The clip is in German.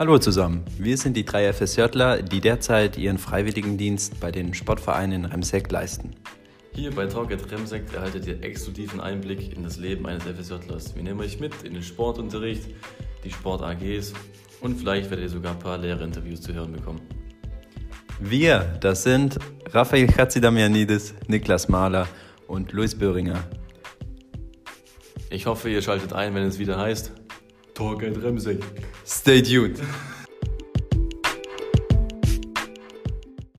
Hallo zusammen, wir sind die drei FSJler, die derzeit ihren Freiwilligendienst bei den Sportvereinen in Remseck leisten. Hier bei Talk at Remsekt erhaltet ihr exklusiven Einblick in das Leben eines FSJlers. Wir nehmen euch mit in den Sportunterricht, die Sport-AGs und vielleicht werdet ihr sogar ein paar Lehrerinterviews zu hören bekommen. Wir, das sind Raphael Chatzidamianidis, Niklas Mahler und Luis Böhringer. Ich hoffe, ihr schaltet ein, wenn es wieder heißt Torgeld Remsig. Stay tuned.